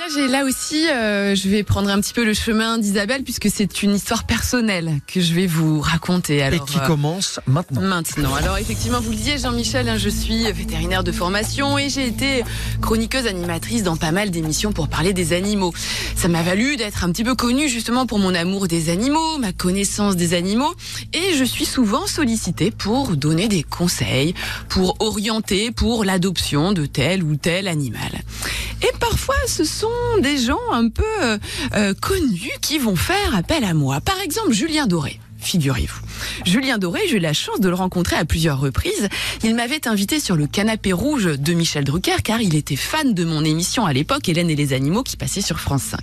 Là, j'ai- là aussi, euh, je vais prendre un petit peu le chemin d'Isabelle puisque c'est une histoire personnelle que je vais vous raconter. Et qui euh, commence maintenant. Maintenant, alors effectivement, vous le disiez, Jean-Michel, hein, je suis vétérinaire de formation et j'ai été chroniqueuse animatrice dans pas mal d'émissions pour parler des animaux. Ça m'a valu d'être un petit peu connue justement pour mon amour des animaux, ma connaissance des animaux et je suis souvent sollicitée pour donner des conseils, pour orienter pour l'adoption de tel ou tel animal. Et parfois, ce sont des gens un peu euh, euh, connus qui vont faire appel à moi. Par exemple, Julien Doré. Figurez-vous. Julien Doré, j'ai eu la chance de le rencontrer à plusieurs reprises. Il m'avait invité sur le canapé rouge de Michel Drucker car il était fan de mon émission à l'époque, Hélène et les animaux, qui passait sur France 5.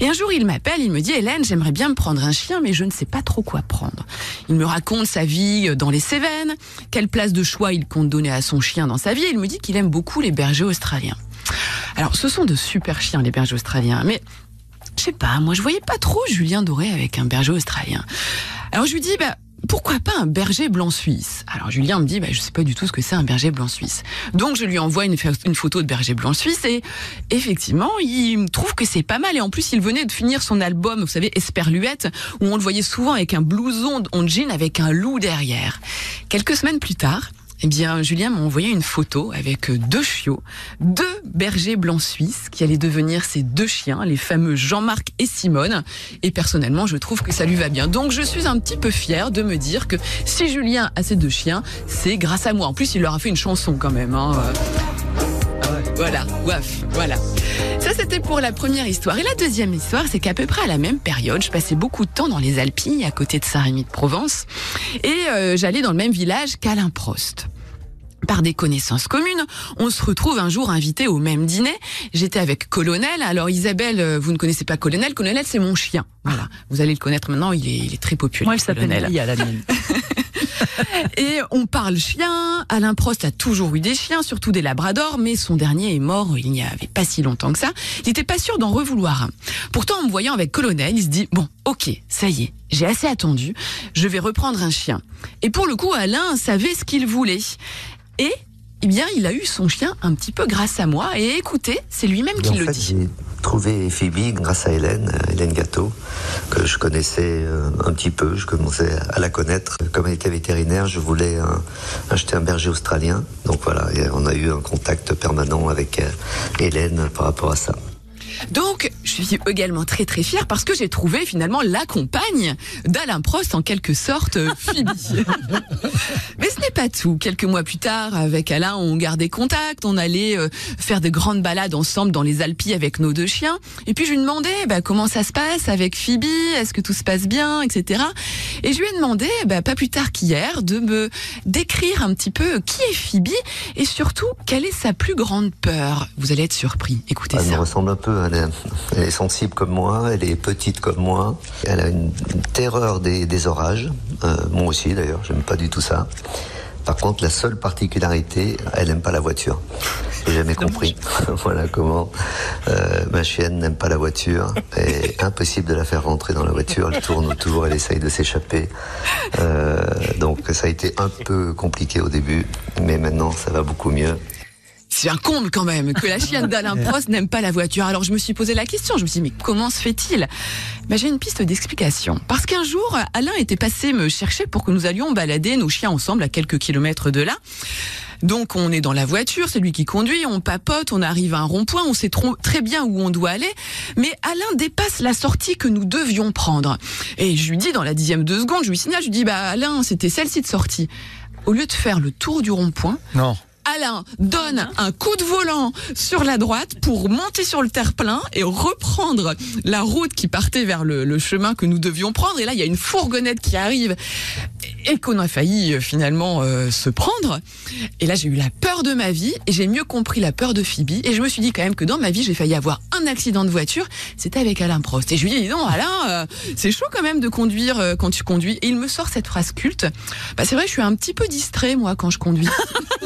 Et un jour, il m'appelle, il me dit, Hélène, j'aimerais bien me prendre un chien, mais je ne sais pas trop quoi prendre. Il me raconte sa vie dans les Cévennes, quelle place de choix il compte donner à son chien dans sa vie. Il me dit qu'il aime beaucoup les bergers australiens. Alors, ce sont de super chiens, les bergers australiens, mais je sais pas, moi je voyais pas trop Julien Doré avec un berger australien. Alors je lui dis, bah, pourquoi pas un berger blanc suisse? Alors Julien me dit, bah, je sais pas du tout ce que c'est un berger blanc suisse. Donc je lui envoie une, photo de berger blanc suisse et effectivement, il trouve que c'est pas mal. Et en plus, il venait de finir son album, vous savez, Esperluette, où on le voyait souvent avec un blouson en jean avec un loup derrière. Quelques semaines plus tard, eh bien, Julien m'a envoyé une photo avec deux chiots, deux bergers blancs suisses qui allaient devenir ces deux chiens, les fameux Jean-Marc et Simone. Et personnellement, je trouve que ça lui va bien. Donc, je suis un petit peu fière de me dire que si Julien a ces deux chiens, c'est grâce à moi. En plus, il leur a fait une chanson quand même. Hein. Voilà, waf, voilà. Ça, c'était pour la première histoire. Et la deuxième histoire, c'est qu'à peu près à la même période, je passais beaucoup de temps dans les Alpilles, à côté de Saint-Rémy-de-Provence, et euh, j'allais dans le même village qu'Alain Prost. Par des connaissances communes, on se retrouve un jour invité au même dîner. J'étais avec Colonel. Alors Isabelle, euh, vous ne connaissez pas Colonel. Colonel, c'est mon chien. Voilà, vous allez le connaître maintenant. Il est, il est très populaire. Moi, elle s'appelle. Lia, la mienne. Et on parle chien. Alain Prost a toujours eu des chiens, surtout des labradors, mais son dernier est mort il n'y avait pas si longtemps que ça. Il n'était pas sûr d'en revouloir. Pourtant, en me voyant avec Colonel, il se dit, bon, ok, ça y est, j'ai assez attendu, je vais reprendre un chien. Et pour le coup, Alain savait ce qu'il voulait. Et, eh bien, il a eu son chien un petit peu grâce à moi. Et écoutez, c'est lui-même qui le fait, dit. J'ai trouvé Phoebe grâce à Hélène, euh, Hélène Gâteau, que je connaissais euh, un petit peu, je commençais à la connaître. Comme elle était vétérinaire, je voulais un- acheter un berger australien. Donc voilà, on a eu un contact permanent avec euh, Hélène par rapport à ça. Donc, suis également très très fière parce que j'ai trouvé finalement la compagne d'Alain Prost, en quelque sorte, euh, Phoebe. Mais ce n'est pas tout. Quelques mois plus tard, avec Alain, on gardait contact, on allait euh, faire de grandes balades ensemble dans les Alpilles avec nos deux chiens. Et puis je lui demandais bah, comment ça se passe avec Phoebe, est-ce que tout se passe bien, etc. Et je lui ai demandé, bah, pas plus tard qu'hier, de me décrire un petit peu qui est Phoebe et surtout quelle est sa plus grande peur? Vous allez être surpris. Écoutez Elle me ça. ressemble un peu, elle est, elle est sensible comme moi, elle est petite comme moi, elle a une, une terreur des, des orages, Euh, moi aussi d'ailleurs, j'aime pas du tout ça. Par contre, la seule particularité, elle n'aime pas la voiture. J'ai jamais compris. voilà comment euh, ma chienne n'aime pas la voiture. Et impossible de la faire rentrer dans la voiture. Elle tourne autour, elle essaye de s'échapper. Euh, donc ça a été un peu compliqué au début, mais maintenant ça va beaucoup mieux. C'est un comble quand même que la chienne d'Alain Prost n'aime pas la voiture. Alors je me suis posé la question, je me suis dit mais comment se fait-il? Ben, J'ai une piste d'explication. Parce qu'un jour, Alain était passé me chercher pour que nous allions balader nos chiens ensemble à quelques kilomètres de là. Donc on est dans la voiture, c'est lui qui conduit, on papote, on arrive à un rond-point, on sait trop- très bien où on doit aller, mais Alain dépasse la sortie que nous devions prendre. Et je lui dis dans la dixième de seconde, je lui signale, je lui dis bah Alain, c'était celle-ci de sortie. Au lieu de faire le tour du rond-point, Non. Alain donne un coup de volant sur la droite pour monter sur le terre-plein et reprendre la route qui partait vers le, chemin que nous devions prendre. Et là, il y a une fourgonnette qui arrive et qu'on a failli euh, finalement euh, se prendre. Et là, j'ai eu la peur de ma vie et j'ai mieux compris la peur de Phoebe. Et je me suis dit quand même que dans ma vie, j'ai failli avoir un accident de voiture. C'était avec Alain Prost. Et je lui ai dit, non, Alain, euh, c'est chaud quand même de conduire quand tu conduis. Et il me sort cette phrase culte. Bah, c'est vrai, je suis un petit peu distrait, moi, quand je conduis.